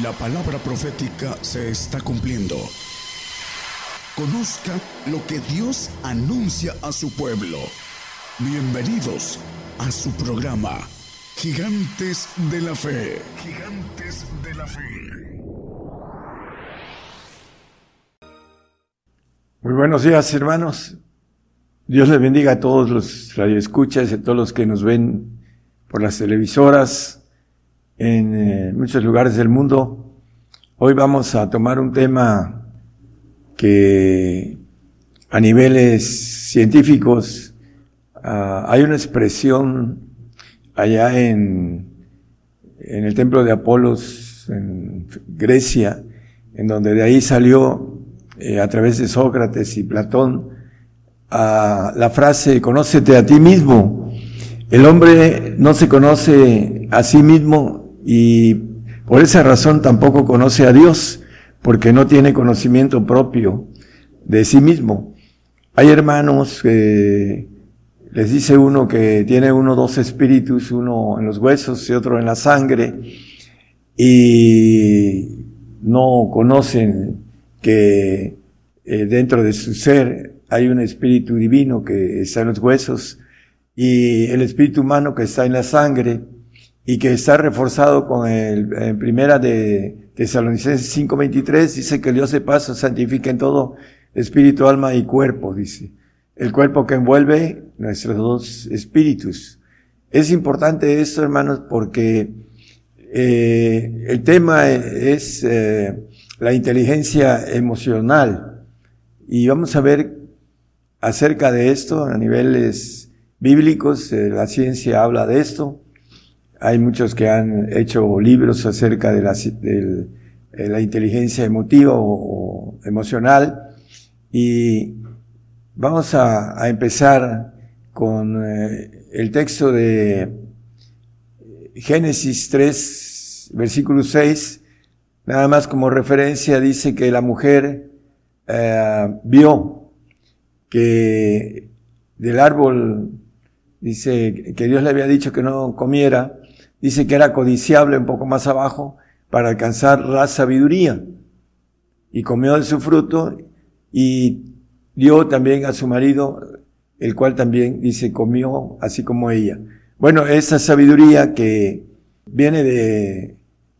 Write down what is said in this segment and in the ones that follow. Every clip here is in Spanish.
La palabra profética se está cumpliendo. Conozca lo que Dios anuncia a su pueblo. Bienvenidos a su programa, Gigantes de la Fe. Gigantes de la Fe. Muy buenos días, hermanos. Dios les bendiga a todos los radioescuchas y a todos los que nos ven por las televisoras, en eh, muchos lugares del mundo. Hoy vamos a tomar un tema que a niveles científicos ah, hay una expresión allá en, en el templo de Apolos, en Grecia, en donde de ahí salió eh, a través de Sócrates y Platón a la frase, conócete a ti mismo. El hombre no se conoce a sí mismo y por esa razón tampoco conoce a Dios, porque no tiene conocimiento propio de sí mismo. Hay hermanos que les dice uno que tiene uno dos espíritus, uno en los huesos y otro en la sangre, y no conocen que eh, dentro de su ser hay un espíritu divino que está en los huesos y el espíritu humano que está en la sangre y que está reforzado con el en primera de Tesalonicenses 5:23 dice que Dios de paso santifica en todo espíritu, alma y cuerpo, dice. El cuerpo que envuelve nuestros dos espíritus. Es importante esto, hermanos, porque eh, el tema es eh, la inteligencia emocional y vamos a ver acerca de esto a niveles bíblicos, eh, la ciencia habla de esto, hay muchos que han hecho libros acerca de la, de la inteligencia emotiva o, emocional. Y vamos a, empezar con eh, el texto de Génesis 3, versículo 6, nada más como referencia dice que la mujer eh, vio que del árbol, dice que Dios le había dicho que no comiera, dice que era codiciable un poco más abajo para alcanzar la sabiduría. Y comió de su fruto y dio también a su marido, el cual también dice comió así como ella. Bueno, esa sabiduría que viene de,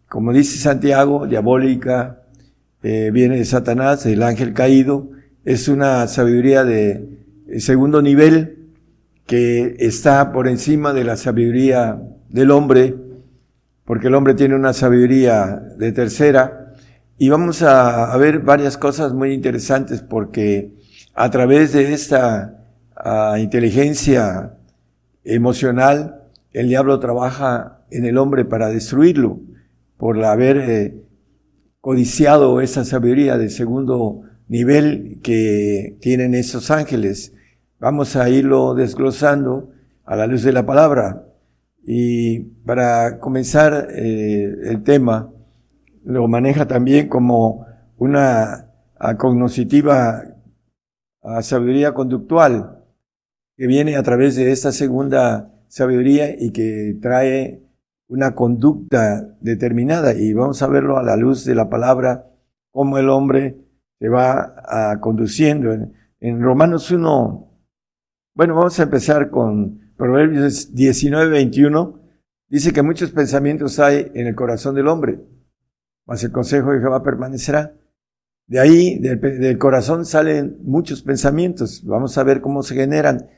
como dice Santiago, diabólica, eh, viene de Satanás, el ángel caído, es una sabiduría de segundo nivel que está por encima de la sabiduría del hombre, porque el hombre tiene una sabiduría de tercera, y vamos a, ver varias cosas muy interesantes porque a través de esta ah, inteligencia emocional, el diablo trabaja en el hombre para destruirlo, por haber eh, codiciado esa sabiduría de segundo nivel que tienen esos ángeles. Vamos a irlo desglosando a la luz de la palabra. Y para comenzar eh, el tema, lo maneja también como una cognoscitiva sabiduría conductual que viene a través de esta segunda sabiduría y que trae una conducta determinada. Y vamos a verlo a la luz de la palabra, cómo el hombre se va conduciendo. En, en Romanos 1, bueno, vamos a empezar con Proverbios 19, 21, dice que muchos pensamientos hay en el corazón del hombre, mas el consejo de Jehová permanecerá. De ahí, del, corazón salen muchos pensamientos. Vamos a ver cómo se generan,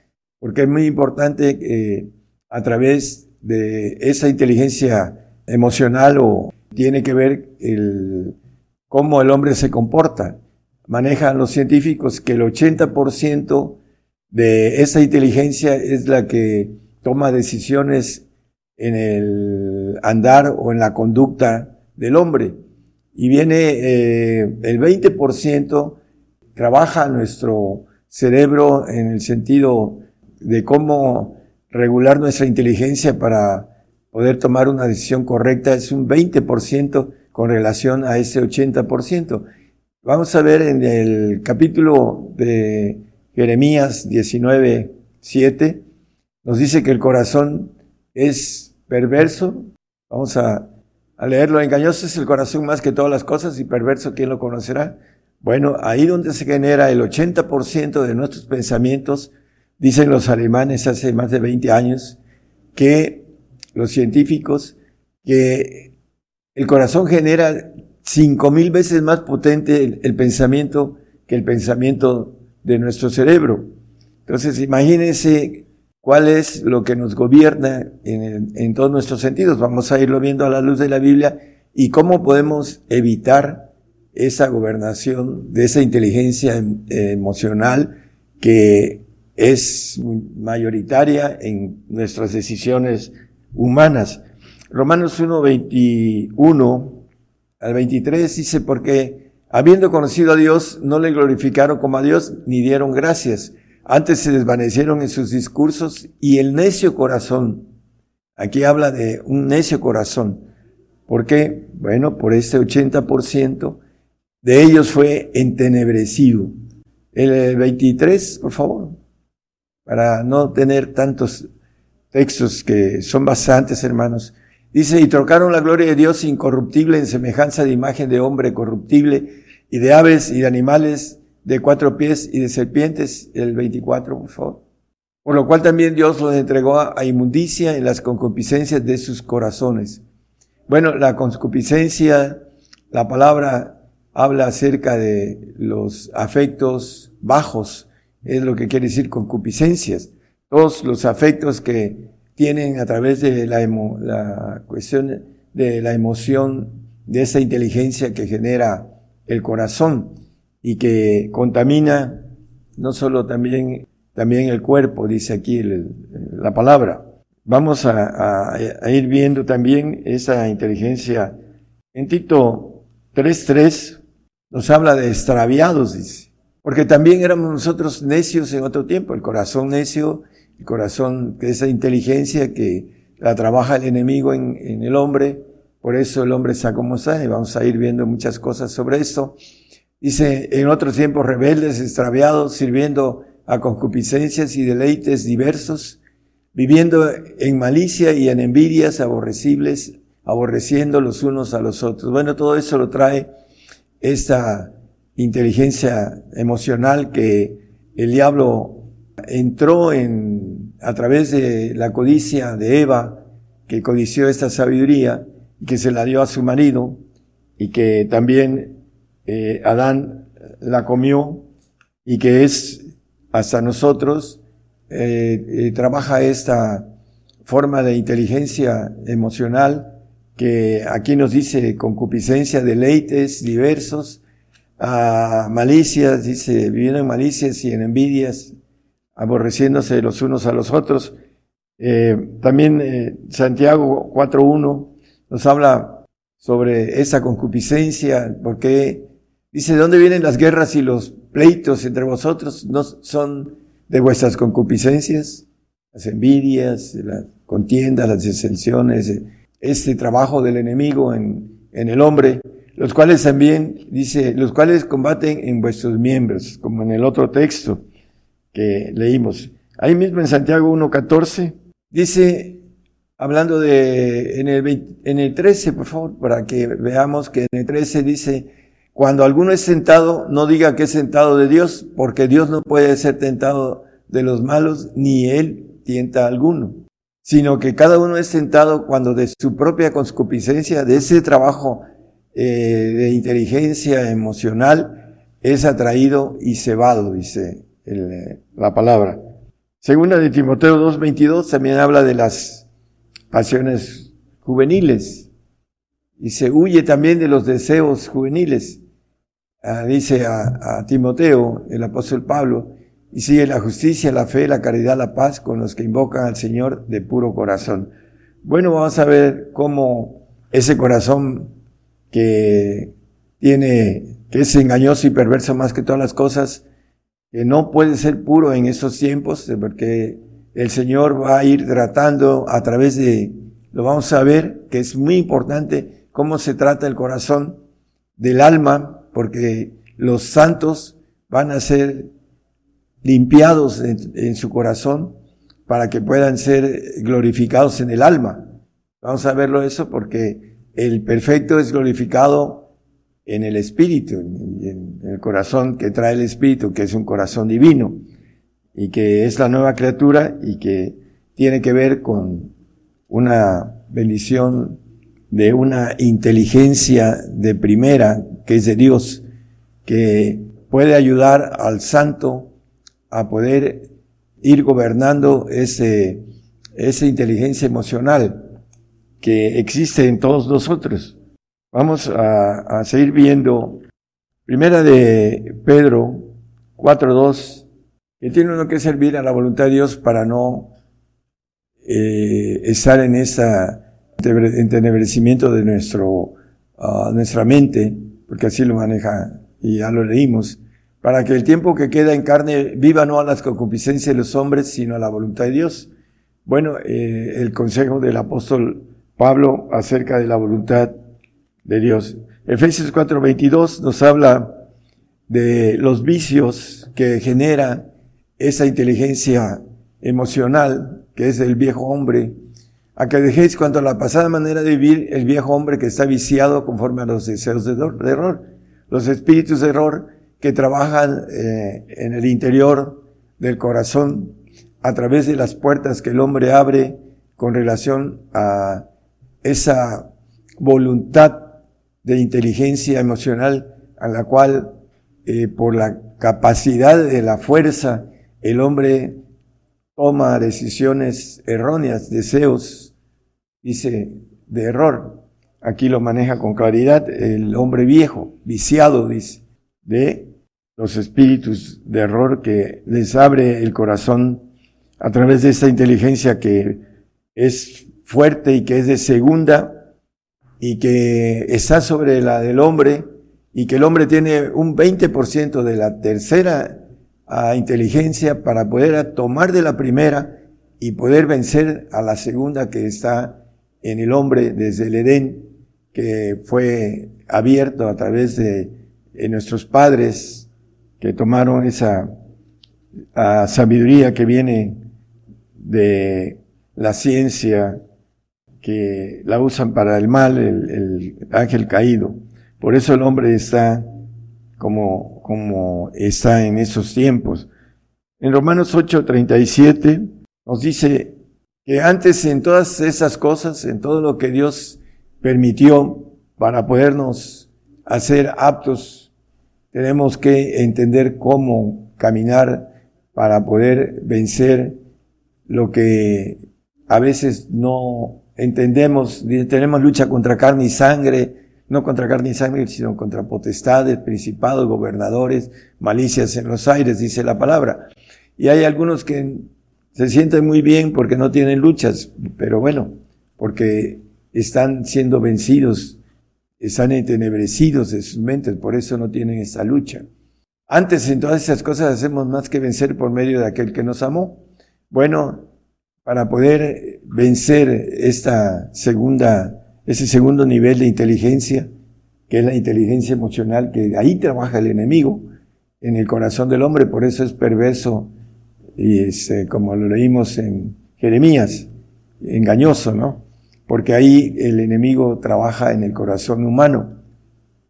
porque es muy importante que a través de esa inteligencia emocional o tiene que ver el, cómo el hombre se comporta. Manejan los científicos que el 80% de esa inteligencia es la que toma decisiones en el andar o en la conducta del hombre. Y viene eh, el 20% trabaja nuestro cerebro en el sentido de cómo regular nuestra inteligencia para poder tomar una decisión correcta. Es un 20% con relación a ese 80%. Vamos a ver en el capítulo de Jeremías 19, 7, nos dice que el corazón es perverso. Vamos a, leerlo, engañoso es el corazón más que todas las cosas y perverso, ¿quién lo conocerá? Bueno, ahí donde se genera el 80% de nuestros pensamientos, dicen los alemanes hace más de 20 años, que los científicos, que el corazón genera cinco mil veces más potente el, pensamiento que el pensamiento de nuestro cerebro. Entonces, imagínense cuál es lo que nos gobierna en, en, todos nuestros sentidos. Vamos a irlo viendo a la luz de la Biblia y cómo podemos evitar esa gobernación de esa inteligencia em, emocional que es mayoritaria en nuestras decisiones humanas. Romanos 1, 21 al 23 dice, porque habiendo conocido a Dios, no le glorificaron como a Dios, ni dieron gracias. Antes se desvanecieron en sus discursos y el necio corazón, aquí habla de un necio corazón. ¿Por qué? Bueno, por este 80% de ellos fue entenebrecido. El 23, por favor, para no tener tantos textos que son bastantes, hermanos. Dice, y trocaron la gloria de Dios incorruptible en semejanza de imagen de hombre corruptible y de aves y de animales de cuatro pies y de serpientes, el 24, por favor. Por lo cual también Dios los entregó a inmundicia en las concupiscencias de sus corazones. Bueno, la concupiscencia, la palabra habla acerca de los afectos bajos, es lo que quiere decir concupiscencias. Todos los afectos que tienen a través de la, la cuestión de la emoción, de esa inteligencia que genera el corazón y que contamina no solo también, también el cuerpo, dice aquí la palabra. Vamos a, a, ir viendo también esa inteligencia. En Tito 3.3 nos habla de extraviados, dice. Porque también éramos nosotros necios en otro tiempo, el corazón necio el corazón, esa inteligencia que la trabaja el enemigo en, en el hombre, por eso el hombre está como está, y vamos a ir viendo muchas cosas sobre esto. Dice, en otros tiempos rebeldes, extraviados, sirviendo a concupiscencias y deleites diversos, viviendo en malicia y en envidias aborrecibles, aborreciendo los unos a los otros. Bueno, todo eso lo trae esta inteligencia emocional que el diablo entró en, a través de la codicia de Eva, que codició esta sabiduría que se la dio a su marido y que también eh, Adán la comió y que es hasta nosotros eh, eh, trabaja esta forma de inteligencia emocional que aquí nos dice concupiscencia, deleites diversos, a malicias, dice, viviendo en malicias y en envidias, aborreciéndose los unos a los otros. Eh, también eh, Santiago 4.1 nos habla sobre esa concupiscencia, porque dice, ¿de dónde vienen las guerras y los pleitos entre vosotros? ¿No son de vuestras concupiscencias? Las envidias, las contiendas, las disensiones, este trabajo del enemigo en, en el hombre, los cuales también, dice, los cuales combaten en vuestros miembros, como en el otro texto que leímos. Ahí mismo en Santiago 1.14 dice, hablando de, en el, en el 13, por favor, para que veamos que en el 13 dice, cuando alguno es sentado, no diga que es sentado de Dios, porque Dios no puede ser tentado de los malos, ni Él tienta a alguno, sino que cada uno es tentado cuando de su propia concupiscencia, de ese trabajo eh, de inteligencia emocional, es atraído y cebado, dice el, la palabra. Segunda de Timoteo 2.22 también habla de las pasiones juveniles y se huye también de los deseos juveniles. Ah, dice a, a, Timoteo, el apóstol Pablo, y sigue la justicia, la fe, la caridad, la paz con los que invocan al Señor de puro corazón. Bueno, vamos a ver cómo ese corazón que tiene, que es engañoso y perverso más que todas las cosas, que no puede ser puro en esos tiempos, porque el Señor va a ir tratando a través de, lo vamos a ver, que es muy importante cómo se trata el corazón del alma, porque los santos van a ser limpiados en, su corazón para que puedan ser glorificados en el alma. Vamos a verlo eso porque el perfecto es glorificado en el espíritu, en el corazón que trae el espíritu, que es un corazón divino y que es la nueva criatura y que tiene que ver con una bendición de una inteligencia de primera que es de Dios, que puede ayudar al santo a poder ir gobernando ese, esa inteligencia emocional que existe en todos nosotros. Vamos a, a seguir viendo Primera de Pedro 4.2, que tiene uno que servir a la voluntad de Dios para no eh, estar en ese entenebrecimiento de nuestro, uh, nuestra mente, porque así lo maneja y ya lo leímos, para que el tiempo que queda en carne viva no a las concupiscencias de los hombres, sino a la voluntad de Dios. Bueno, eh, el consejo del apóstol Pablo acerca de la voluntad de Dios. Efesios 4:22 nos habla de los vicios que genera esa inteligencia emocional que es el viejo hombre, a que dejéis cuanto a la pasada manera de vivir el viejo hombre que está viciado conforme a los deseos de error, los espíritus de error que trabajan eh, en el interior del corazón a través de las puertas que el hombre abre con relación a esa voluntad de inteligencia emocional a la cual eh, por la capacidad de la fuerza el hombre toma decisiones erróneas, deseos, dice, de error. Aquí lo maneja con claridad el hombre viejo, viciado, dice, de los espíritus de error que les abre el corazón a través de esta inteligencia que es fuerte y que es de segunda y que está sobre la del hombre y que el hombre tiene un 20% de la tercera a inteligencia para poder tomar de la primera y poder vencer a la segunda que está en el hombre desde el Edén, que fue abierto a través de, nuestros padres que tomaron esa sabiduría que viene de la ciencia, que la usan para el mal, el, el ángel caído. Por eso el hombre está como, como está en esos tiempos. En Romanos 8:37 nos dice que antes en todas esas cosas, en todo lo que Dios permitió para podernos hacer aptos, tenemos que entender cómo caminar para poder vencer lo que a veces no entendemos. Tenemos lucha contra carne y sangre, no contra carne y sangre, sino contra potestades, principados, gobernadores, malicias en los aires, dice la palabra. Y hay algunos que se sienten muy bien porque no tienen luchas, pero bueno, porque están siendo vencidos, están entenebrecidos de sus mentes, por eso no tienen esa lucha. Antes en todas esas cosas hacemos más que vencer por medio de aquel que nos amó. Bueno, para poder vencer esta segunda ese segundo nivel de inteligencia, que es la inteligencia emocional, que ahí trabaja el enemigo en el corazón del hombre, por eso es perverso y es, eh, como lo leímos en Jeremías, engañoso, ¿no? Porque ahí el enemigo trabaja en el corazón humano,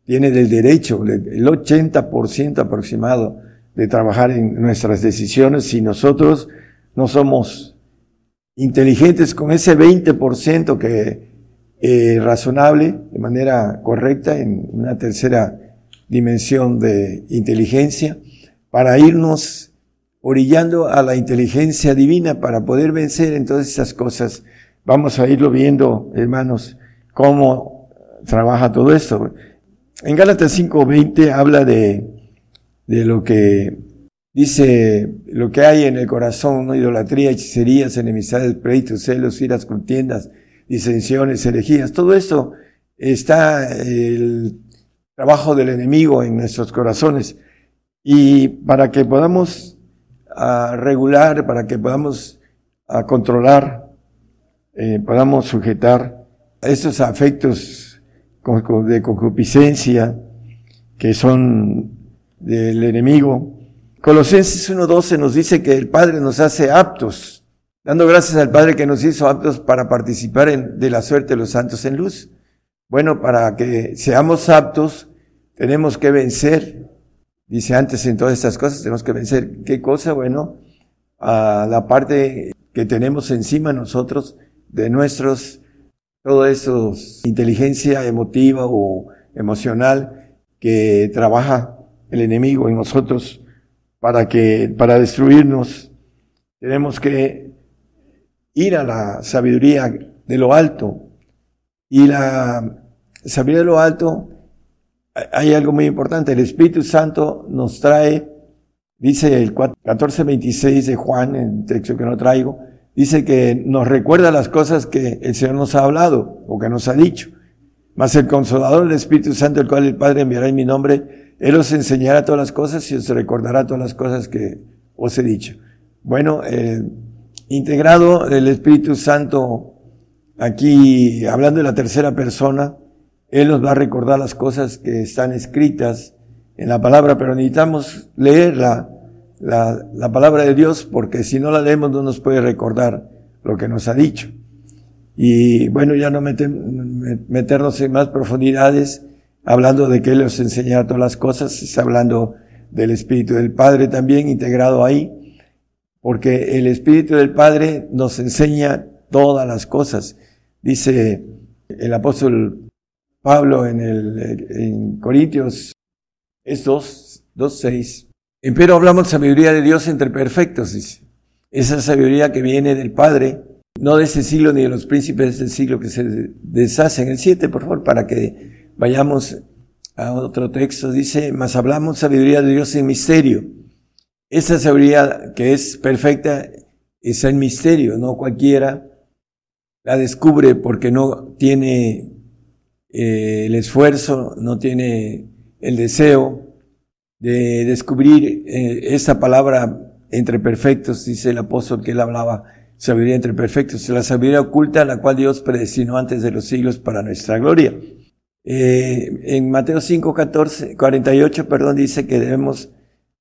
tiene del derecho, el 80% aproximado de trabajar en nuestras decisiones si nosotros no somos inteligentes con ese 20% que eh, razonable, de manera correcta, en una tercera dimensión de inteligencia, para irnos orillando a la inteligencia divina para poder vencer en todas esas cosas. Vamos a irlo viendo, hermanos, cómo trabaja todo esto. En Gálatas 5:20 habla de, de lo que dice, lo que hay en el corazón, idolatría, hechicerías, enemistades, pleitos, celos, iras, contiendas, disensiones, herejías, todo esto está el trabajo del enemigo en nuestros corazones. Y para que podamos ah, regular, para que podamos ah, controlar, eh, podamos sujetar estos afectos de concupiscencia que son del enemigo. Colosenses 1.12 nos dice que el Padre nos hace aptos dando gracias al Padre que nos hizo aptos para participar de la suerte de los santos en luz. Bueno, para que seamos aptos, tenemos que vencer. Dice antes en todas estas cosas, tenemos que vencer. ¿Qué cosa? Bueno, a la parte que tenemos encima nosotros de nuestros, todo eso, inteligencia emotiva o emocional que trabaja el enemigo en nosotros para que, para destruirnos, tenemos que ir a la sabiduría de lo alto. Y la sabiduría de lo alto, hay algo muy importante. El Espíritu Santo nos trae, dice el 1426 de Juan, el texto que no traigo, dice que nos recuerda las cosas que el Señor nos ha hablado o que nos ha dicho. Mas el consolador, el Espíritu Santo, el cual el Padre enviará en mi nombre, él os enseñará todas las cosas y os recordará todas las cosas que os he dicho. Bueno, eh, integrado el Espíritu Santo aquí, hablando de la tercera persona, Él nos va a recordar las cosas que están escritas en la palabra, pero necesitamos leer la, la, la palabra de Dios porque si no la leemos no nos puede recordar lo que nos ha dicho. Y bueno, ya no meternos en más profundidades, hablando de que Él os enseñará todas las cosas, está hablando del Espíritu del Padre también integrado ahí, porque el Espíritu del Padre nos enseña todas las cosas. Dice el apóstol Pablo en, el, en Corintios, es 2, 2, 6. Pero hablamos sabiduría de Dios entre perfectos, dice. Esa sabiduría que viene del Padre, no de ese siglo ni de los príncipes de ese siglo que se deshacen. El 7, por favor, para que Vayamos a otro texto, dice, mas hablamos sabiduría de Dios en misterio. Esa sabiduría que es perfecta es en misterio, no cualquiera la descubre porque no tiene eh, el esfuerzo, no tiene el deseo de descubrir eh, esa palabra entre perfectos, dice el apóstol que él hablaba, sabiduría entre perfectos, la sabiduría oculta la cual Dios predestinó antes de los siglos para nuestra gloria. Eh, en Mateo 5, 14, 48, perdón, dice que debemos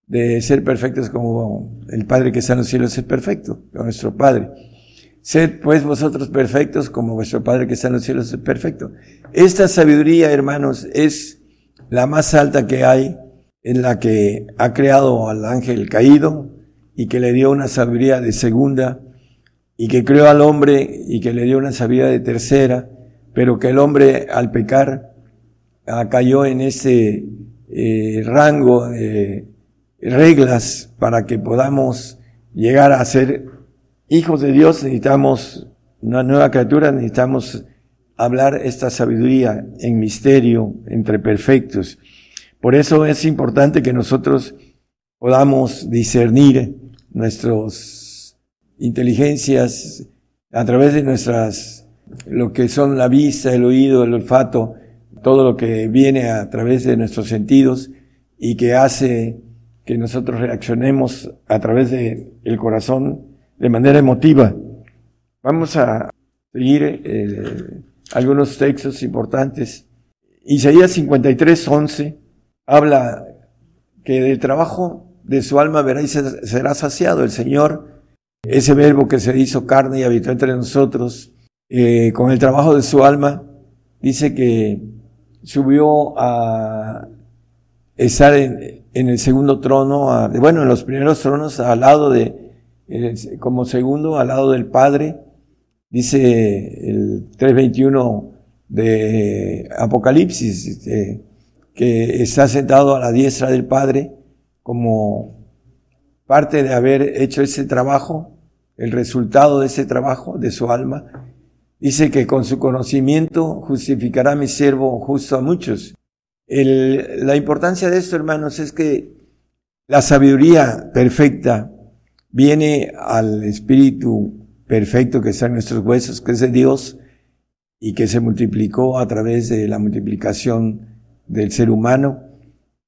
de ser perfectos como el Padre que está en los cielos es perfecto, como nuestro Padre. Sed pues vosotros perfectos como vuestro Padre que está en los cielos es perfecto. Esta sabiduría, hermanos, es la más alta que hay, en la que ha creado al ángel caído y que le dio una sabiduría de segunda y que creó al hombre y que le dio una sabiduría de tercera, pero que el hombre al pecar Ah, cayó en ese eh, rango de reglas para que podamos llegar a ser hijos de Dios, necesitamos una nueva criatura, necesitamos hablar esta sabiduría en misterio entre perfectos. Por eso es importante que nosotros podamos discernir nuestras inteligencias a través de nuestras, lo que son la vista, el oído, el olfato, todo lo que viene a través de nuestros sentidos y que hace que nosotros reaccionemos a través del el corazón de manera emotiva. Vamos a seguir eh, algunos textos importantes. Isaías 53, 11 habla que del trabajo de su alma verá y será saciado. El Señor, ese verbo que se hizo carne y habitó entre nosotros, eh, con el trabajo de su alma, dice que subió a estar en, el segundo trono, bueno, en los primeros tronos al lado de, como segundo, al lado del Padre. Dice el 321 de Apocalipsis, este, que está sentado a la diestra del Padre como parte de haber hecho ese trabajo, el resultado de ese trabajo de su alma, Dice que con su conocimiento justificará mi siervo justo a muchos. La importancia de esto, hermanos, es que la sabiduría perfecta viene al Espíritu perfecto que está en nuestros huesos, que es de Dios, y que se multiplicó a través de la multiplicación del ser humano,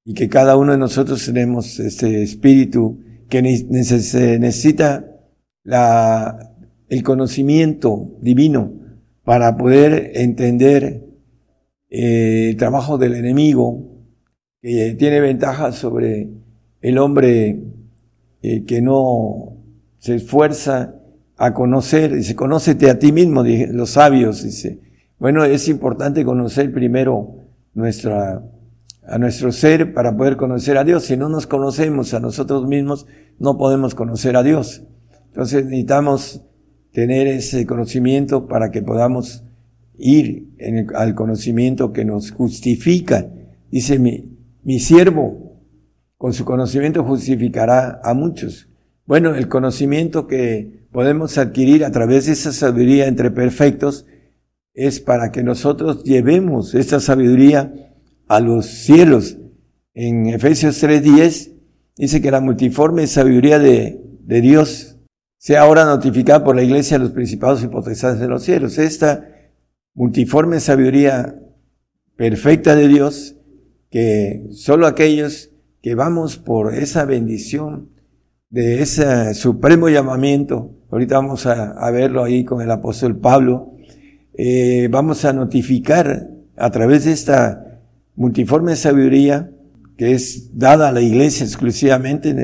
y que cada uno de nosotros tenemos este Espíritu que necesita la, el conocimiento divino para poder entender eh, el trabajo del enemigo, que tiene ventajas sobre el hombre eh, que no se esfuerza a conocer, dice, conócete a ti mismo, los sabios, dice, Bueno, es importante conocer primero nuestra, a nuestro ser para poder conocer a Dios. Si no nos conocemos a nosotros mismos, no podemos conocer a Dios. Entonces necesitamos tener ese conocimiento para que podamos ir al conocimiento que nos justifica. Dice mi, mi siervo, con su conocimiento justificará a muchos. Bueno, el conocimiento que podemos adquirir a través de esa sabiduría entre perfectos es para que nosotros llevemos esta sabiduría a los cielos. En Efesios 3:10 dice que la multiforme sabiduría de, de Dios sea ahora notificada por la iglesia a los principados y potestades de los cielos. Esta multiforme sabiduría perfecta de Dios, que solo aquellos que vamos por esa bendición de ese supremo llamamiento, ahorita vamos a, verlo ahí con el apóstol Pablo, eh, vamos a notificar a través de esta multiforme sabiduría que es dada a la iglesia exclusivamente.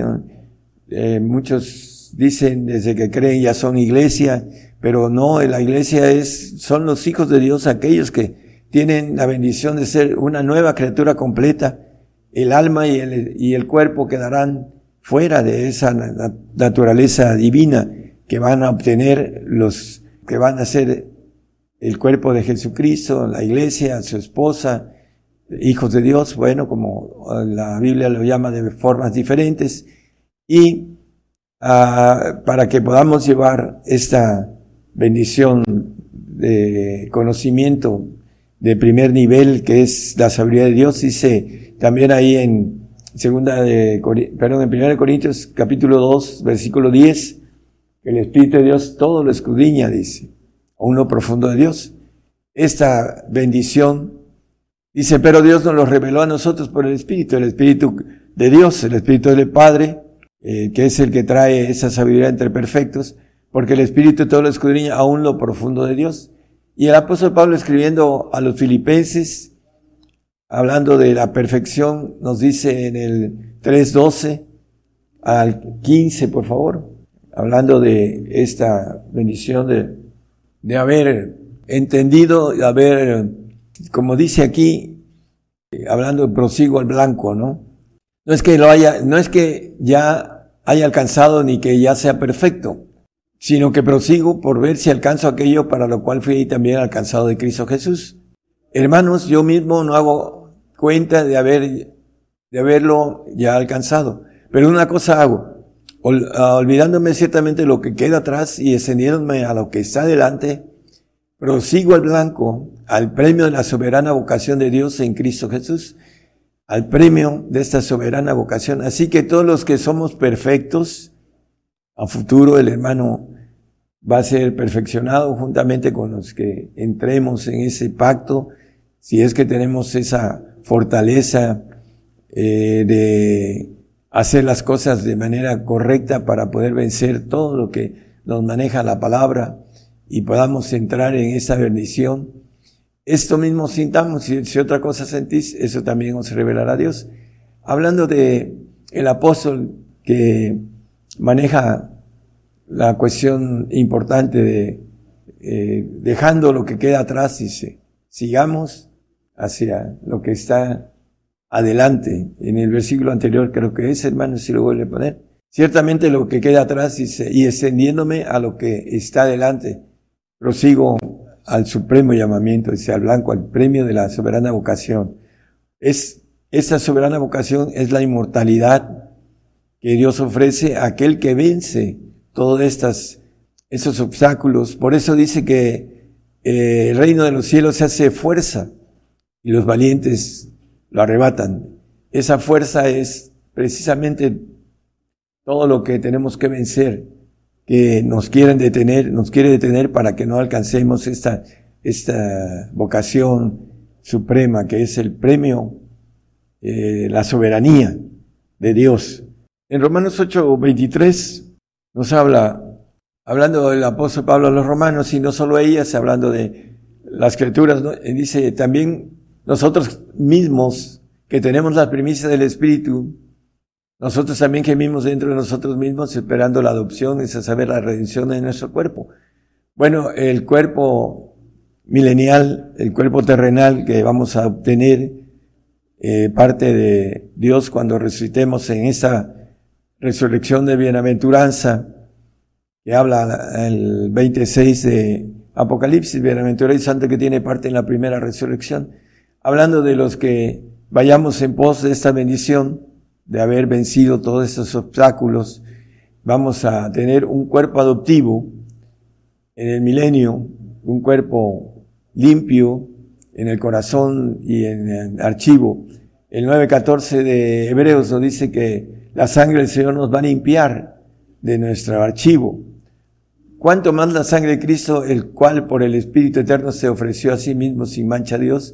Eh, muchos dicen desde que creen ya son iglesia, pero no, la iglesia es, son los hijos de Dios aquellos que tienen la bendición de ser una nueva criatura completa. El alma y el, y el cuerpo quedarán fuera de esa naturaleza divina que van a obtener los que van a ser el cuerpo de Jesucristo, la iglesia, su esposa, hijos de Dios, bueno, como la Biblia lo llama de formas diferentes, y ah, para que podamos llevar esta bendición de conocimiento de primer nivel, que es la sabiduría de Dios, dice también ahí en segunda de, perdón, en primera de Corintios capítulo 2, versículo 10, el Espíritu de Dios todo lo escudriña, dice, a uno profundo de Dios. Esta bendición, dice, pero Dios nos lo reveló a nosotros por el Espíritu, el Espíritu de Dios, el Espíritu del Padre, eh, que es el que trae esa sabiduría entre perfectos, porque el Espíritu todo lo escudriña aún lo profundo de Dios. Y el apóstol Pablo escribiendo a los filipenses, hablando de la perfección, nos dice en el 3.12 al 15, por favor, hablando de esta bendición de, de haber entendido, de haber, como dice aquí, hablando prosigo al blanco, ¿no? No es que lo haya, no es que ya haya alcanzado ni que ya sea perfecto, sino que prosigo por ver si alcanzo aquello para lo cual fui también alcanzado de Cristo Jesús. Hermanos, yo mismo no hago cuenta de haber, de haberlo ya alcanzado. Pero una cosa hago, ah, olvidándome ciertamente lo que queda atrás y descendiéndome a lo que está delante, prosigo al blanco, al premio de la soberana vocación de Dios en Cristo Jesús, al premio de esta soberana vocación. Así que todos los que somos perfectos, a futuro el hermano va a ser perfeccionado juntamente con los que entremos en ese pacto, si es que tenemos esa fortaleza eh, de hacer las cosas de manera correcta para poder vencer todo lo que nos maneja la palabra y podamos entrar en esa bendición. Esto mismo sintamos, si, si otra cosa sentís, eso también os revelará Dios. Hablando de el apóstol que maneja la cuestión importante de eh, dejando lo que queda atrás, dice, sigamos hacia lo que está adelante. En el versículo anterior creo que es, hermano, si lo vuelve a poner. Ciertamente lo que queda atrás dice, y extendiéndome a lo que está adelante, prosigo al supremo llamamiento, dice al blanco, al premio de la soberana vocación. Es, esa soberana vocación es la inmortalidad que Dios ofrece a aquel que vence todos estas, esos obstáculos. Por eso dice que eh, el reino de los cielos se hace fuerza y los valientes lo arrebatan. Esa fuerza es precisamente todo lo que tenemos que vencer, que nos quieren detener, nos quiere detener para que no alcancemos esta, esta vocación suprema que es el premio, eh, la soberanía de Dios. En Romanos 8, 23 nos habla, hablando del apóstol Pablo a los romanos y no solo ellas, hablando de las criaturas, dice también nosotros mismos que tenemos la primicia del Espíritu, nosotros también gemimos dentro de nosotros mismos esperando la adopción, es a saber, la redención de nuestro cuerpo. Bueno, el cuerpo milenial, el cuerpo terrenal que vamos a obtener, eh, parte de Dios cuando resucitemos en esa resurrección de bienaventuranza, que habla el 26 de Apocalipsis, bienaventurado y santo que tiene parte en la primera resurrección, hablando de los que vayamos en pos de esta bendición, de haber vencido todos esos obstáculos, vamos a tener un cuerpo adoptivo en el milenio, un cuerpo limpio en el corazón y en el archivo. El 9.14 de Hebreos nos dice que la sangre del Señor nos va a limpiar de nuestro archivo. Cuanto más la sangre de Cristo, el cual por el Espíritu Eterno se ofreció a sí mismo sin mancha a Dios,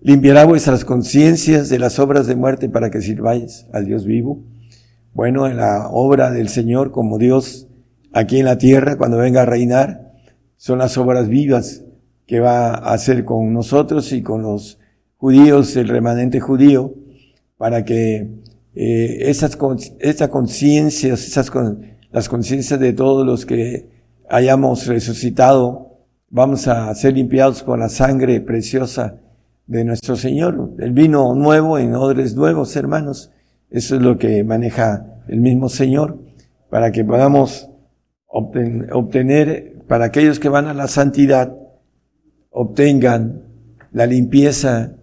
limpiará vuestras conciencias de las obras de muerte para que sirváis al Dios vivo. Bueno, en la obra del Señor como Dios aquí en la tierra, cuando venga a reinar, son las obras vivas que va a hacer con nosotros y con los judíos, el remanente judío, para que eh, esas, esas conciencias, esas las conciencias de todos los que hayamos resucitado, vamos a ser limpiados con la sangre preciosa de nuestro Señor. El vino nuevo en odres nuevos, hermanos. Eso es lo que maneja el mismo Señor para que podamos obtener, para aquellos que van a la santidad, obtengan la limpieza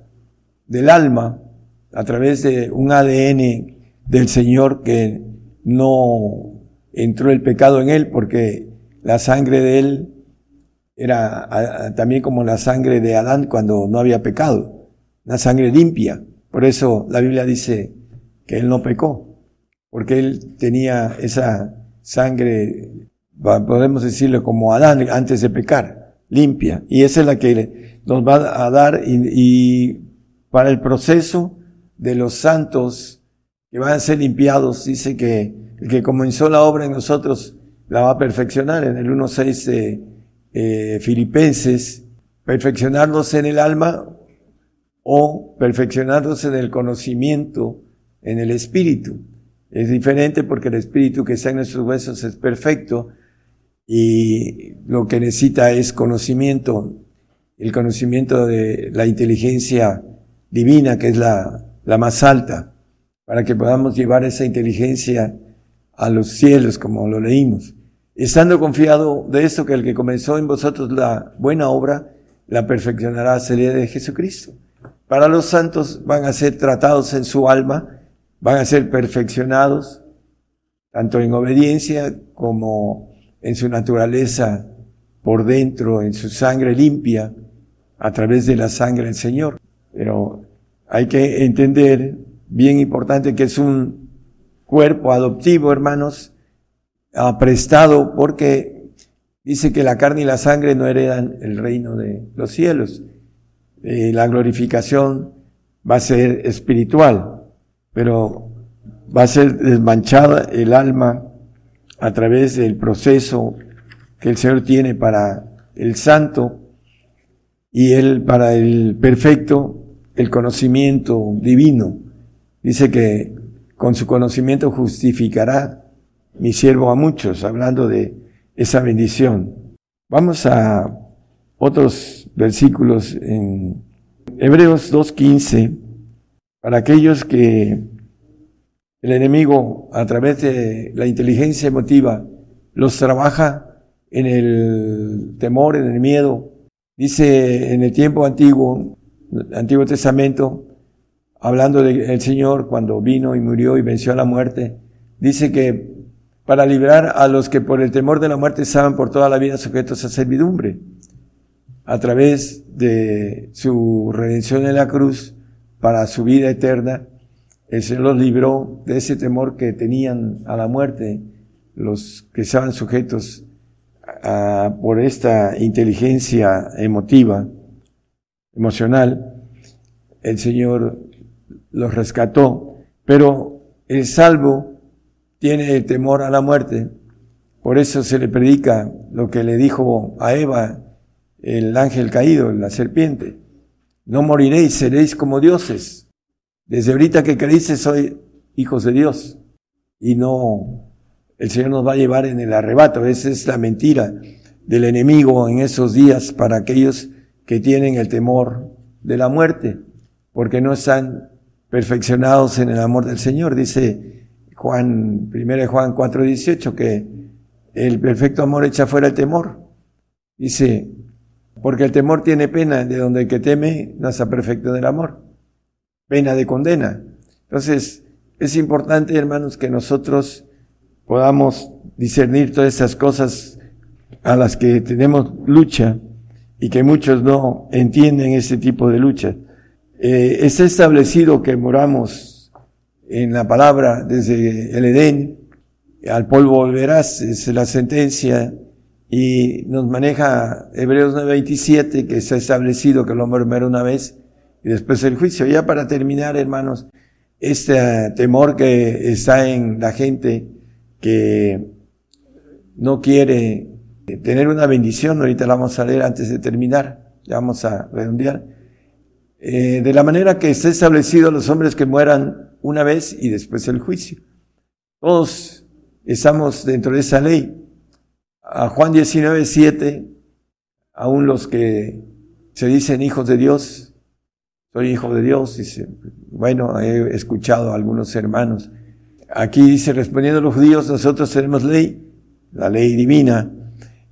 del alma a través de un ADN del Señor que no entró el pecado en él porque la sangre de él era también como la sangre de Adán cuando no había pecado, una sangre limpia. Por eso la Biblia dice que él no pecó, porque él tenía esa sangre, podemos decirlo como Adán antes de pecar, limpia. Y esa es la que nos va a dar y, y para el proceso de los santos que van a ser limpiados, dice que el que comenzó la obra en nosotros la va a perfeccionar en el 1.6 de eh, Filipenses, perfeccionarnos en el alma o perfeccionarnos en el conocimiento, en el espíritu. Es diferente porque el espíritu que está en nuestros huesos es perfecto y lo que necesita es conocimiento, el conocimiento de la inteligencia divina, que es la, la más alta, para que podamos llevar esa inteligencia a los cielos, como lo leímos estando confiado de esto que el que comenzó en vosotros la buena obra, la perfeccionará hasta el de Jesucristo. Para los santos van a ser tratados en su alma, van a ser perfeccionados, tanto en obediencia como en su naturaleza por dentro, en su sangre limpia, a través de la sangre del Señor. Pero hay que entender, bien importante, que es un cuerpo adoptivo, hermanos, prestado porque dice que la carne y la sangre no heredan el reino de los cielos. Eh, la glorificación va a ser espiritual, pero va a ser desmanchada el alma a través del proceso que el Señor tiene para el santo y él para el perfecto, el conocimiento divino. Dice que con su conocimiento justificará mi siervo a muchos, hablando de esa bendición. Vamos a otros versículos en Hebreos 2.15, para aquellos que el enemigo a través de la inteligencia emotiva los trabaja en el temor, en el miedo. Dice en el tiempo antiguo, Antiguo Testamento, hablando del Señor cuando vino y murió y venció a la muerte, dice que para librar a los que por el temor de la muerte estaban por toda la vida sujetos a servidumbre. A través de su redención en la cruz para su vida eterna, el Señor los libró de ese temor que tenían a la muerte, los que estaban sujetos a, por esta inteligencia emotiva, emocional. El Señor los rescató, pero el salvo tiene temor a la muerte. Por eso se le predica lo que le dijo a Eva el ángel caído, la serpiente. No moriréis, seréis como dioses. Desde ahorita que creíste soy hijos de Dios. Y no, el Señor nos va a llevar en el arrebato. Esa es la mentira del enemigo en esos días para aquellos que tienen el temor de la muerte, porque no están perfeccionados en el amor del Señor. Dice Juan, 1 Juan 4:18, que el perfecto amor echa fuera el temor. Dice, porque el temor tiene pena, de donde el que teme no está perfecto del amor. Pena de condena. Entonces, es importante, hermanos, que nosotros podamos discernir todas esas cosas a las que tenemos lucha y que muchos no entienden ese tipo de lucha. Eh, está establecido que moramos en la palabra desde el Edén, al polvo volverás, es la sentencia, y nos maneja Hebreos 9:27, que está establecido que el hombre muere una vez y después el juicio. Ya para terminar, hermanos, este temor que está en la gente que no quiere tener una bendición, ahorita la vamos a leer antes de terminar, ya vamos a redondear, eh, de la manera que está establecido los hombres que mueran una vez y después el juicio. Todos estamos dentro de esa ley. A Juan 19, 7, aún los que se dicen hijos de Dios, soy hijo de Dios, dice, bueno, he escuchado a algunos hermanos. Aquí dice, respondiendo a los judíos, nosotros tenemos ley, la ley divina,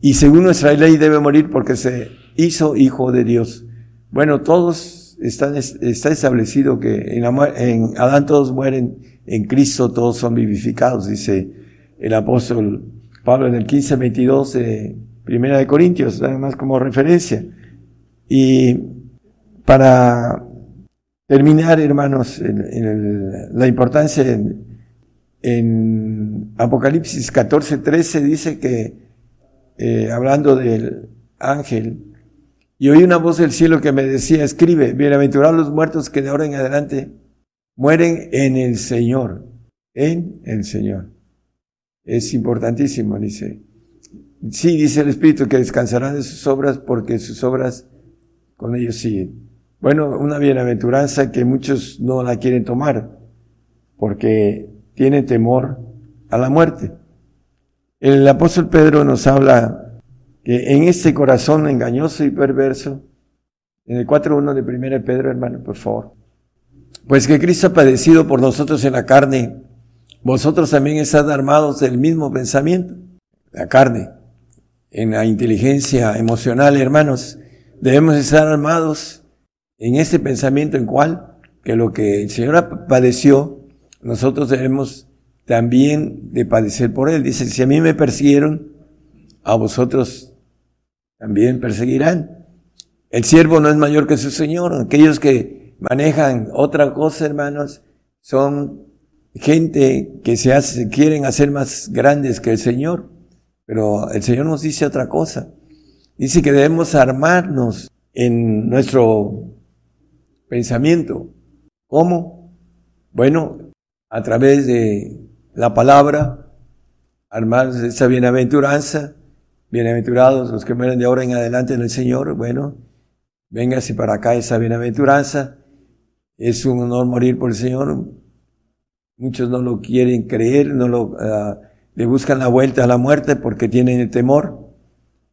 y según nuestra ley debe morir porque se hizo hijo de Dios. Bueno, todos están, está establecido que en, en Adán todos mueren, en Cristo todos son vivificados, dice el apóstol Pablo en el 15:22 de Primera de Corintios, además como referencia. Y para terminar, hermanos, en, la importancia en, en Apocalipsis 14:13 dice que eh, hablando del ángel, y oí una voz del cielo que me decía, escribe, bienaventurados los muertos que de ahora en adelante mueren en el Señor, en el Señor. Es importantísimo, dice. Sí, dice el Espíritu que descansarán de sus obras porque sus obras con ellos siguen. Bueno, una bienaventuranza que muchos no la quieren tomar porque tienen temor a la muerte. El apóstol Pedro nos habla que en este corazón engañoso y perverso, en el 4.1 de 1 Pedro, hermano, por favor, pues que Cristo ha padecido por nosotros en la carne, vosotros también están armados del mismo pensamiento, la carne, en la inteligencia emocional, hermanos, debemos estar armados en este pensamiento en cual que lo que el Señor padeció, nosotros debemos también de padecer por él. Dice, si a mí me persiguieron, a vosotros también perseguirán. El siervo no es mayor que su Señor. Aquellos que manejan otra cosa, hermanos, son gente que se hace, quieren hacer más grandes que el Señor. Pero el Señor nos dice otra cosa. Dice que debemos armarnos en nuestro pensamiento. ¿Cómo? Bueno, a través de la palabra, armar esa bienaventuranza, bienaventurados los que mueren de ahora en adelante en el Señor, bueno, véngase para acá esa bienaventuranza, es un honor morir por el Señor, muchos no lo quieren creer, no lo, ah, le buscan la vuelta a la muerte porque tienen el temor,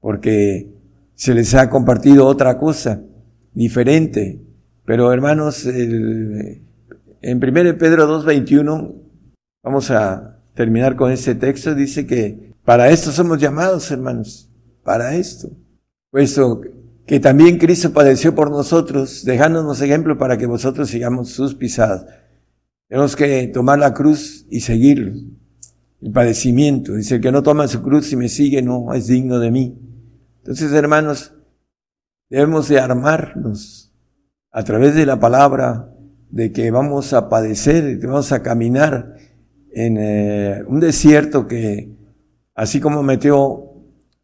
porque se les ha compartido otra cosa diferente. Pero hermanos, en 1 Pedro 2.21 Vamos a terminar con este texto. Dice que para esto somos llamados, hermanos, para esto. Puesto que también Cristo padeció por nosotros, dejándonos ejemplo para que vosotros sigamos sus pisadas. Tenemos que tomar la cruz y seguirlo. El padecimiento. Dice, el que no toma su cruz y me sigue no es digno de mí. Entonces, hermanos, debemos de armarnos a través de la palabra de que vamos a padecer, que vamos a caminar en eh, un desierto que, así como metió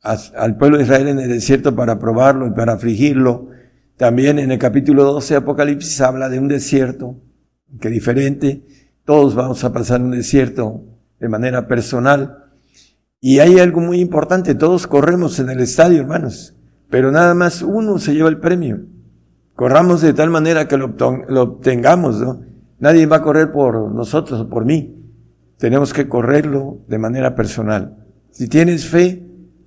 al pueblo de Israel en el desierto para probarlo y para afligirlo, también en el capítulo 12 de Apocalipsis habla de un desierto, que diferente, todos vamos a pasar un desierto de manera personal. Y hay algo muy importante, todos corremos en el estadio, hermanos, pero nada más uno se lleva el premio. Corramos de tal manera que lo, lo obtengamos, ¿no? Nadie va a correr por nosotros o por mí tenemos que correrlo de manera personal. Si tienes fe,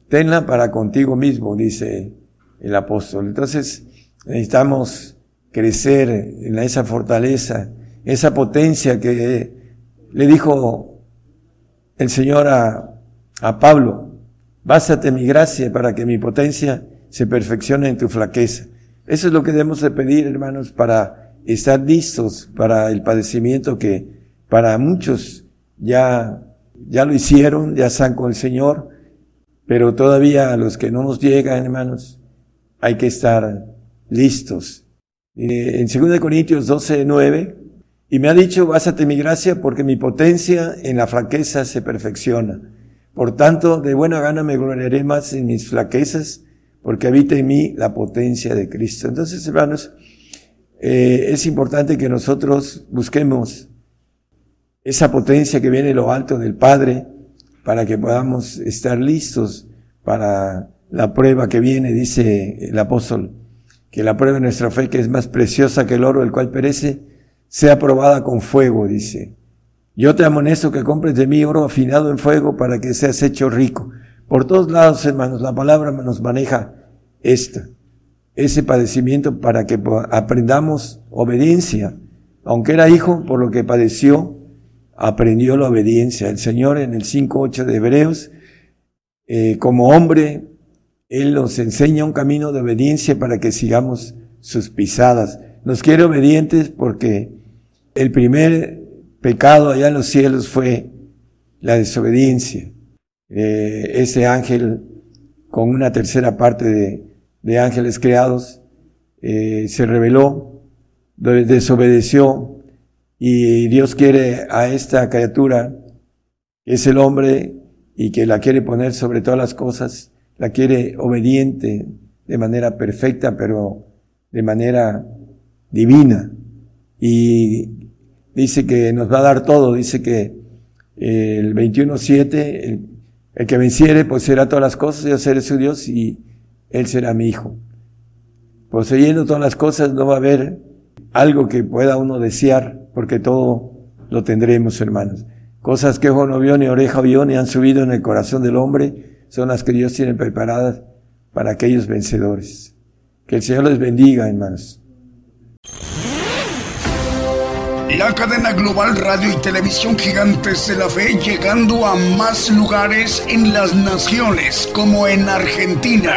tenla para contigo mismo, dice el apóstol. Entonces, Necesitamos crecer en esa fortaleza, esa potencia que le dijo el Señor a, a Pablo, bástate mi gracia para que mi potencia se perfeccione en tu flaqueza. Eso es lo que debemos de pedir, hermanos, para estar listos para el padecimiento que para muchos ya, ya lo hicieron, ya están con el Señor, pero todavía a los que no nos llegan, hermanos, hay que estar listos. Eh, en 2 Corintios 12, 9, y me ha dicho, básate mi gracia porque mi potencia en la flaqueza se perfecciona. Por tanto, de buena gana me gloriaré más en mis flaquezas, porque habita en mí la potencia de Cristo. Entonces, hermanos, eh, es importante que nosotros busquemos esa potencia que viene de lo alto del Padre para que podamos estar listos para la prueba que viene, dice el apóstol, que la prueba de nuestra fe, que es más preciosa que el oro, el cual perece, sea probada con fuego, dice. Yo te amonesto que compres de mí oro afinado en fuego para que seas hecho rico. Por todos lados, hermanos, la palabra nos maneja esto, ese padecimiento para que aprendamos obediencia. Aunque era hijo, por lo que padeció, aprendió la obediencia. El Señor en el 5.8 de Hebreos, eh, como hombre, Él nos enseña un camino de obediencia para que sigamos sus pisadas. Nos quiere obedientes porque el primer pecado allá en los cielos fue la desobediencia. Eh, ese ángel con una tercera parte de, ángeles creados eh, se rebeló, desobedeció y Dios quiere a esta criatura, que es el hombre y que la quiere poner sobre todas las cosas, la quiere obediente de manera perfecta, pero de manera divina. Y dice que nos va a dar todo, dice que eh, el 21.7, el, el que venciere poseerá todas las cosas, yo seré su Dios y él será mi hijo. Poseyendo todas las cosas no va a haber algo que pueda uno desear, porque todo lo tendremos, hermanos. Cosas que ojo no vio, ni oreja vio, ni han subido en el corazón del hombre, son las que Dios tiene preparadas para aquellos vencedores. Que el Señor les bendiga, hermanos. La cadena global radio y televisión gigantes de la fe llegando a más lugares en las naciones como en Argentina.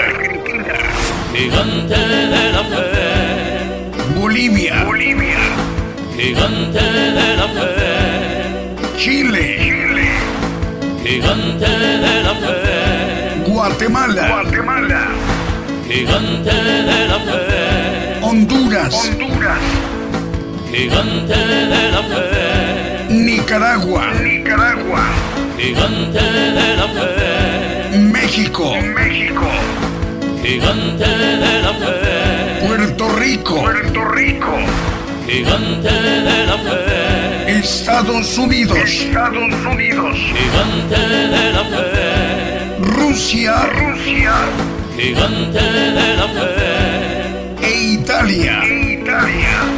Gigante de la fe. Bolivia. Bolivia. Gigante de la fe. Chile. Chile. Gigante de la fe. Guatemala. Guatemala. Gigante de la fe. Honduras. Honduras gigante de la fe. Nicaragua, Nicaragua, gigante de la fe. México, México, gigante de la fe. Puerto Rico, Puerto Rico, gigante de la fe. Estados Unidos, Estados Unidos, gigante de la fe. Rusia, Rusia, gigante de la fe. E Italia, Italia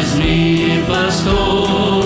es mi pastor.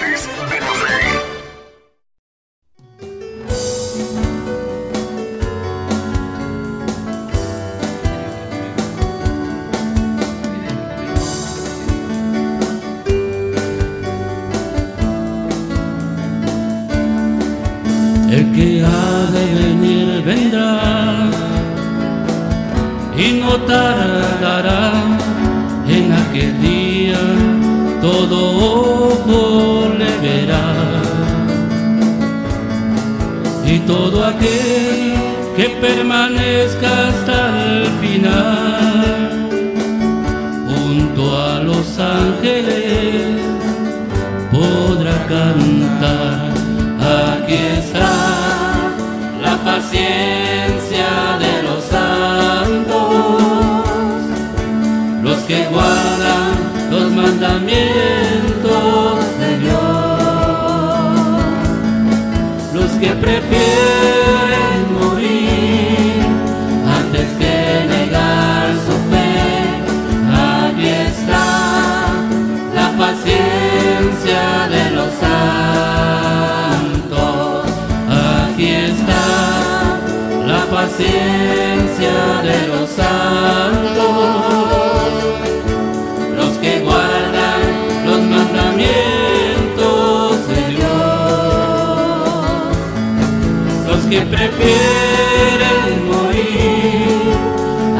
los que prefieren morir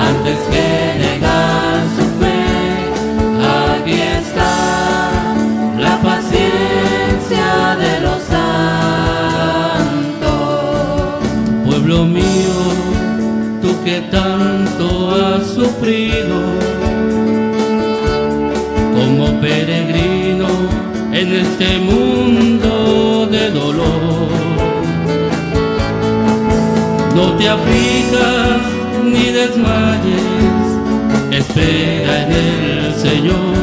antes que negar su fe. Aquí está la paciencia de los santos. Pueblo mío, tú que tanto has sufrido como peregrino en este mundo de dolor te aflijas ni desmayes, espera en el Señor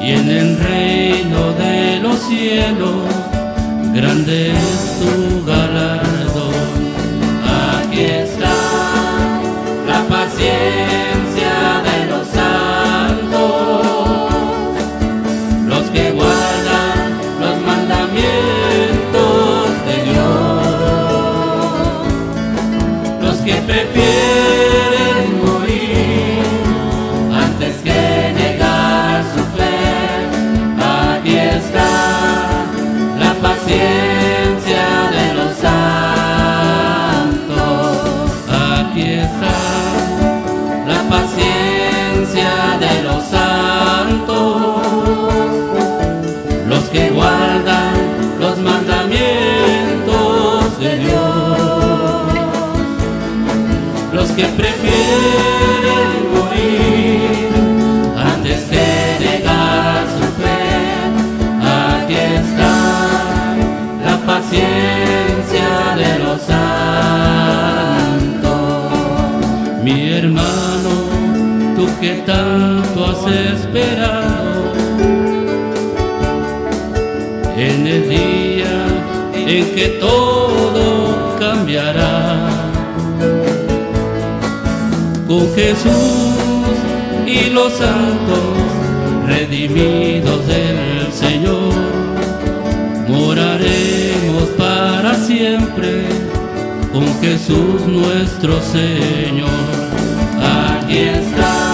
y en el reino de los cielos, grande es tu que tanto has esperado en el día en que todo cambiará con Jesús y los santos redimidos del Señor. Moraremos para siempre con Jesús nuestro Señor. Aquí está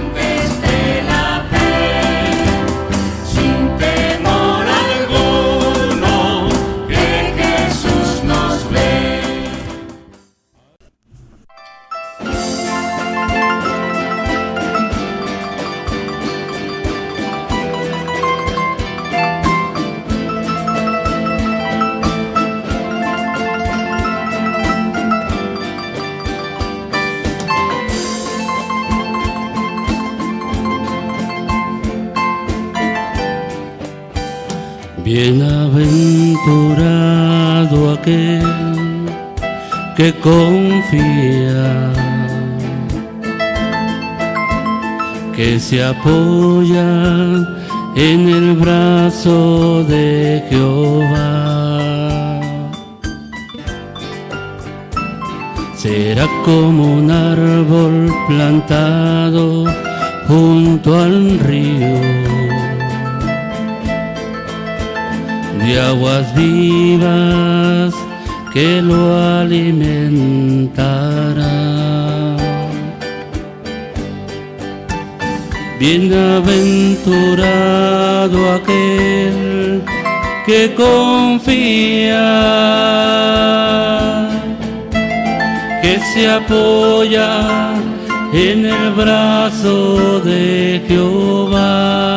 Bienaventurado aquel que confía, que se apoya en el brazo de Jehová. Será como un árbol plantado junto al río de aguas vivas que lo alimentarán. Bienaventurado aquel que confía, que se apoya en el brazo de Jehová.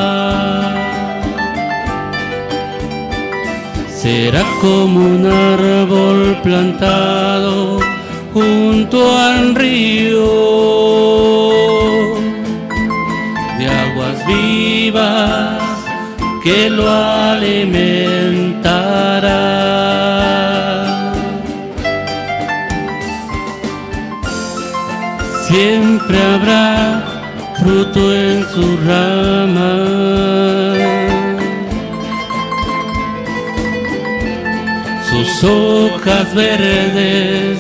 Será como un árbol plantado junto al río de aguas vivas que lo alimentará. Siempre habrá fruto en su rama. Sus hojas verdes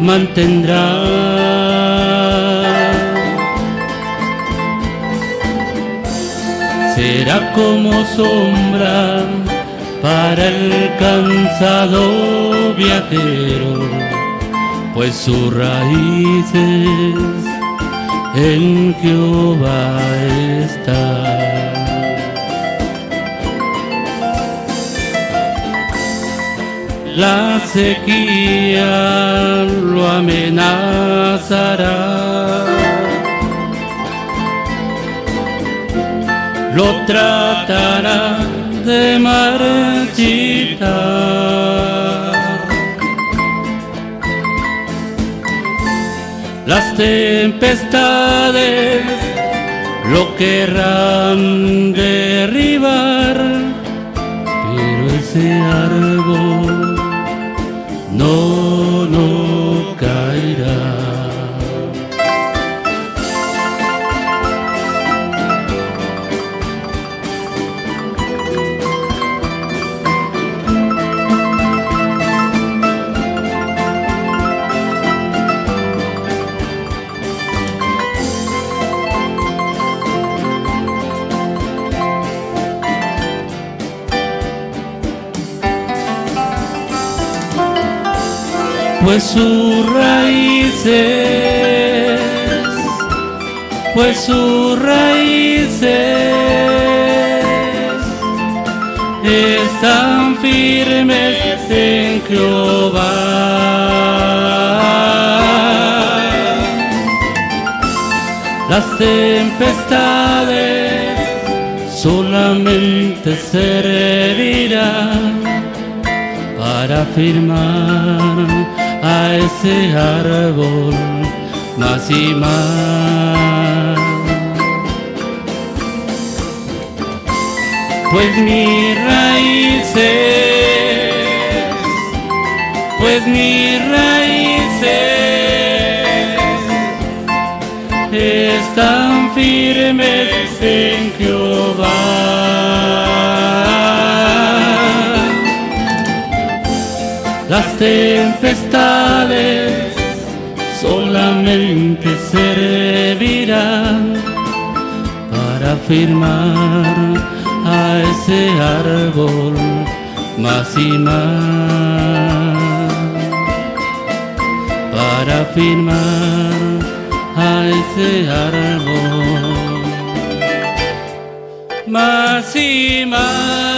mantendrá. será como sombra para el cansado viajero, pues sus raíces en Jehová está. La sequía lo amenazará. lo tratará de marchitar. Las tempestades lo querrán derribar, pero ese árbol no, pues sus raíces, pues sus raíces están firmes en Jehová. Las tempestades solamente servirán para firmar a ese árbol más y más. Pues mis raíces, pues mis raíces están firmes en Jehová. Tempestades solamente servirán para firmar a ese árbol más y más. Para firmar a ese árbol más y más.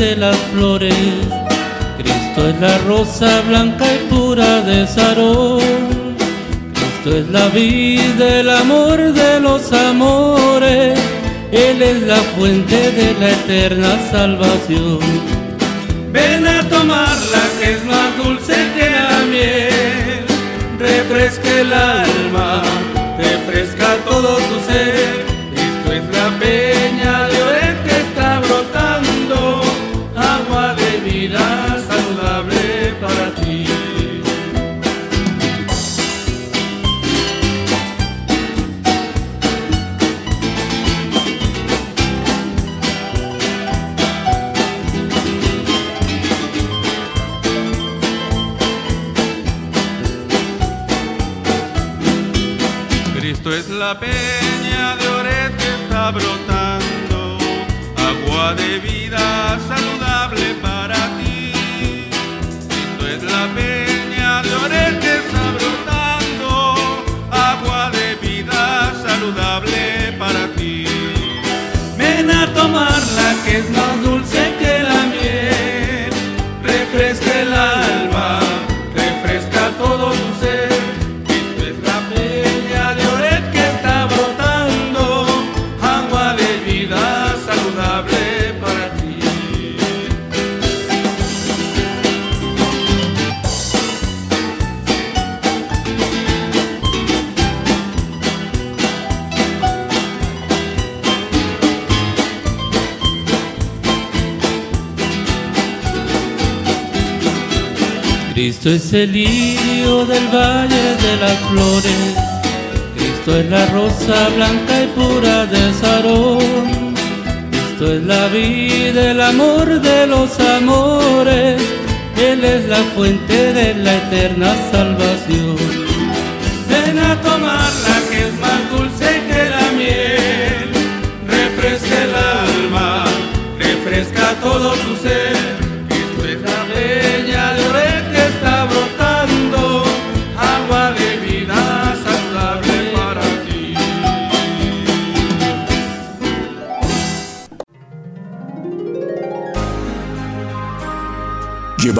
De las flores. Cristo es la rosa blanca y pura de Sarón. Cristo es la vida, el amor de los amores. Él es la fuente de la eterna salvación. Ven a tomarla que es más dulce que la miel. Refresca el alma, Cristo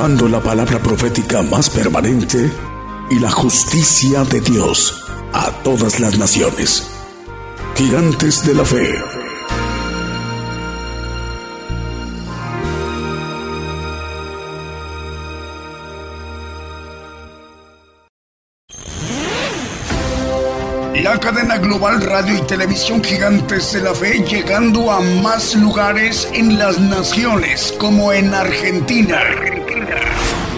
llevando la palabra profética más permanente y la justicia de Dios a todas las naciones. Gigantes de la fe. La cadena global radio y televisión Gigantes de la Fe llegando a más lugares en las naciones como en Argentina,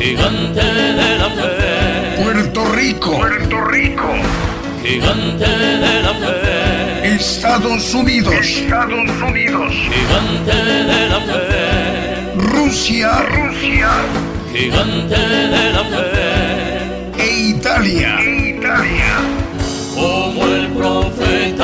gigante de la fe, Puerto Rico, gigante de la fe, Estados Unidos, gigante de la fe, Rusia. Gigante de la fe. e Italia. Como el profeta